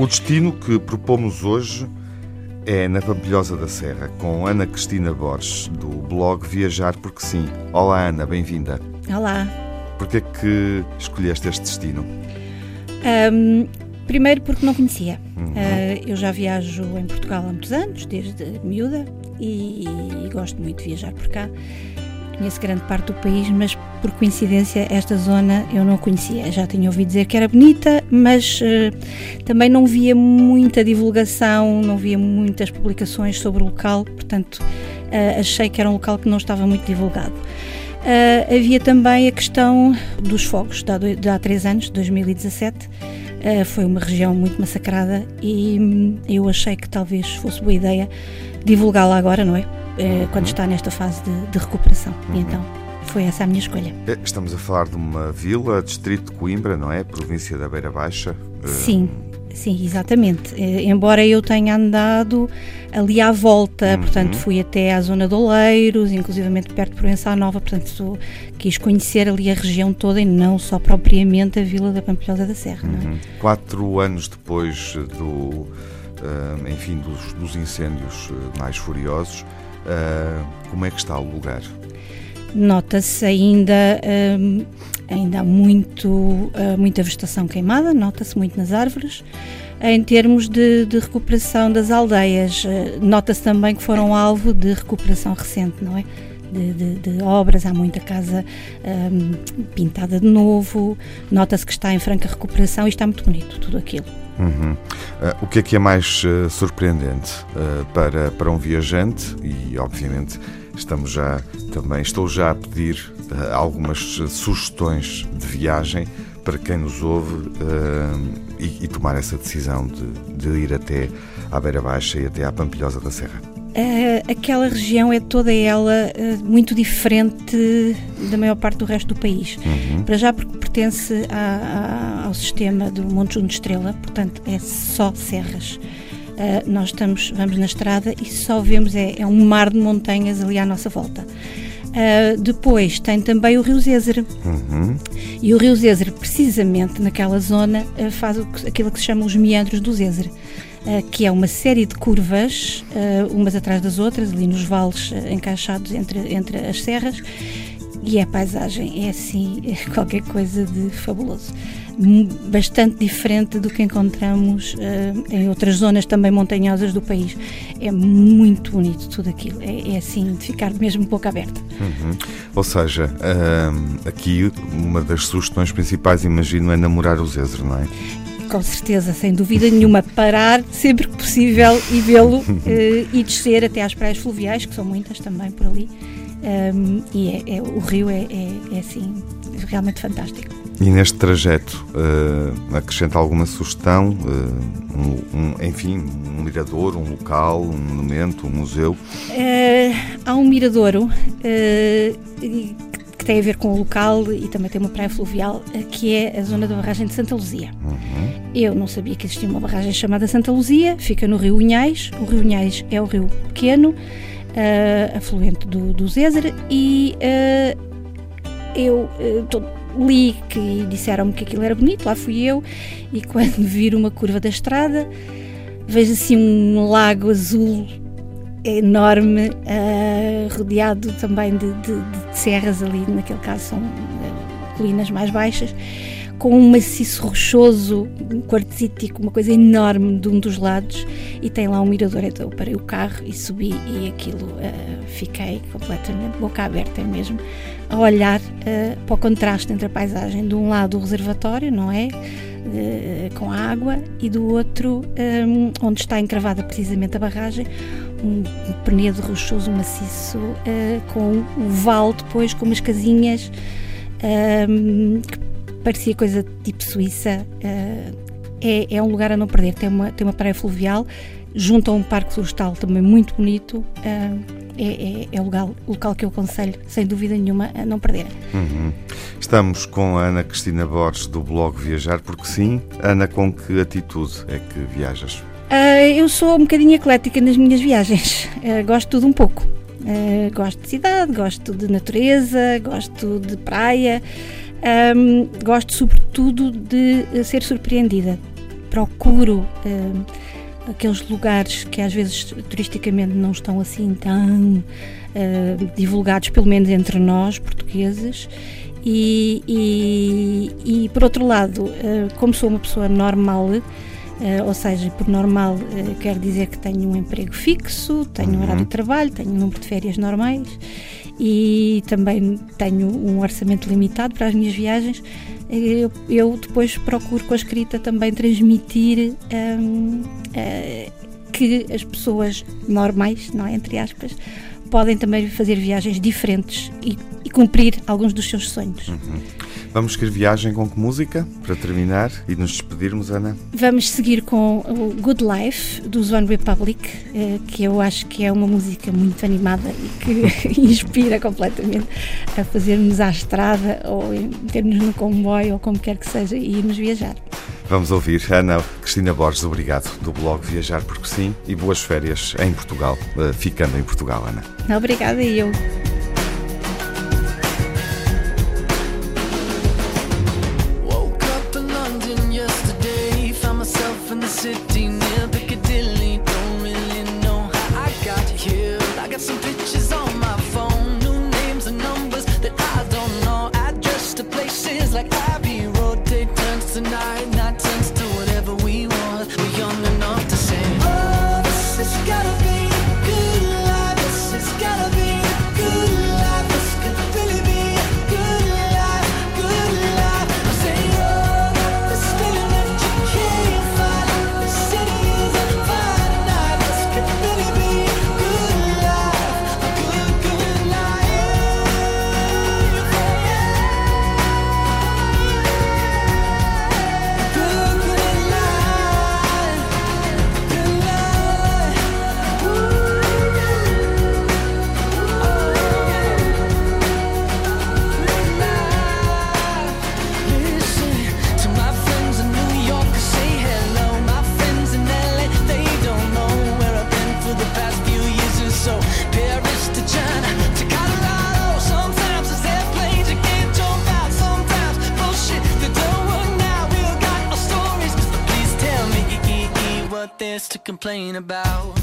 O destino que propomos hoje é na Pampilhosa da Serra, com Ana Cristina Borges, do blog Viajar Porque Sim. Olá, Ana, bem-vinda. Olá. Porquê é que escolheste este destino? Um, primeiro porque não conhecia. Uhum. Uh, eu já viajo em Portugal há muitos anos, desde miúda, e, e gosto muito de viajar por cá conheço grande parte do país, mas por coincidência esta zona eu não conhecia. Já tinha ouvido dizer que era bonita, mas uh, também não via muita divulgação, não via muitas publicações sobre o local, portanto uh, achei que era um local que não estava muito divulgado. Uh, havia também a questão dos fogos, de há, três anos, 2017. Uh, foi uma região muito massacrada e hum, eu achei que talvez fosse boa ideia divulgá-la agora, não é? Eh, quando está nesta fase de, de recuperação. E uhum. então foi essa a minha escolha. Eh, estamos a falar de uma vila, distrito de Coimbra, não é? Província da Beira Baixa. Eh, sim. Sim, exatamente. Embora eu tenha andado ali à volta, uhum. portanto fui até à zona de Oleiros, inclusivamente perto de Provença Nova, portanto quis conhecer ali a região toda e não só propriamente a vila da Pampilhosa da Serra. É? Uhum. É? Quatro anos depois do, enfim, dos, dos incêndios mais furiosos, como é que está o lugar? Nota-se ainda, uh, ainda muito, uh, muita vegetação queimada, nota-se muito nas árvores. Em termos de, de recuperação das aldeias, nota-se também que foram alvo de recuperação recente, não é? De, de, de, obras, há muita casa um, pintada de novo, nota-se que está em franca recuperação e está muito bonito tudo aquilo. Uhum. Uh, o que é que é mais uh, surpreendente uh, para, para um viajante? E obviamente estamos já também estou já a pedir algumas sugestões de viagem para quem nos ouve e, e, tomar essa decisão de, de ir até à Beira Baixa e até à Pampilhosa da Serra. Uh, aquela região é toda ela uh, muito diferente da maior parte do resto do país. Uhum. Para já porque pertence a, a, ao sistema do Monte Junto Estrela, portanto é só serras. Uh, nós estamos, vamos na estrada e só vemos é, é, um mar de montanhas ali à nossa volta. depois tem também o Rio Zézer. Uhum. E o Rio Zézer, precisamente naquela zona, faz o, aquilo que se chama os meandros do Zézer. Que é uma série de curvas, umas atrás das outras, ali nos vales encaixados entre, entre as serras, e a paisagem é assim, é qualquer coisa de fabuloso. Bastante diferente do que encontramos uh, em outras zonas também montanhosas do país. É muito bonito tudo aquilo. É, é assim, de ficar mesmo boca aberta. Uhum. Ou seja, uh, aqui uma das sugestões principais, imagino, é namorar o Zézer, não é? com certeza, sem dúvida nenhuma, parar sempre que possível e vê-lo uh, e descer até às praias fluviais, que são muitas também por ali. Um, e é, é, o rio é, é, é, assim realmente fantástico. E neste trajeto uh, acrescenta alguma sugestão, uh, um, um, enfim, um mirador, um local, um monumento, um museu? há um miradouro que tem a ver com o local e também tem uma praia fluvial, que é a zona da barragem de Santa Luzia. Uhum. Eu não sabia que existia uma barragem chamada Santa Luzia, fica no Rio Unhais. O Rio Unhais é o rio pequeno, uh, afluente do, do Zézer, e uh, eu uh, li que disseram-me que aquilo era bonito, lá fui eu, e quando vir uma curva da estrada, vejo assim um lago azul enorme, uh, rodeado também de, de, de, serras ali, naquele caso são colinas mais baixas, com um maciço rochoso, um quartzítico, uma coisa enorme de um dos lados, e tem lá um mirador. Então eu parei o carro e subi, e aquilo uh, fiquei completamente boca aberta mesmo, a olhar uh, para o contraste entre a paisagem. De um lado o reservatório, não é? Uh, com a água, e do outro, um, onde está encravada precisamente a barragem, um, um penedo rochoso maciço, com o vale depois, com umas casinhas. Um, que parecia coisa tipo Suíça. Uh, é, é, um lugar a não perder. Tem uma, tem uma praia fluvial, junto a um parque florestal também muito bonito. Uh, é, é, é, o local, local que eu aconselho, sem dúvida nenhuma, a não perder. Uhum. Estamos com a Ana Cristina Borges do blog Viajar, porque sim, Ana, com que atitude é que viajas? Uh, eu sou um bocadinho eclética nas minhas viagens. Uh, gosto de tudo um pouco. Uh, gosto de cidade, gosto de natureza, gosto de praia. Um, gosto sobretudo de ser surpreendida. procuro aqueles lugares que às vezes turisticamente não estão assim tão uh, divulgados, pelo menos entre nós portugueses. E, e, e por outro lado, uh, como sou uma pessoa normal, ou seja, por normal uh, quer dizer que tenho um emprego fixo, tenho um horário de trabalho, tenho um número de férias normais e também tenho um orçamento limitado para as minhas viagens. Eu, eu depois procuro com a escrita também transmitir um, que as pessoas normais, não é, entre aspas, podem também fazer viagens diferentes e, e cumprir alguns dos seus sonhos. Uhum. Vamos seguir viagem com que música para terminar e nos despedirmos, Ana? Vamos seguir com o Good Life dos One Republic, eh, que eu acho que é uma música muito animada e que inspira completamente a fazermos à estrada ou termos no comboio ou como quer que seja e irmos viajar. Vamos ouvir Ana Cristina Borges, obrigado, do blog Viajar Porque Sim e boas férias em Portugal, eh, ficando em Portugal, Ana. Obrigada e eu. night. To complain about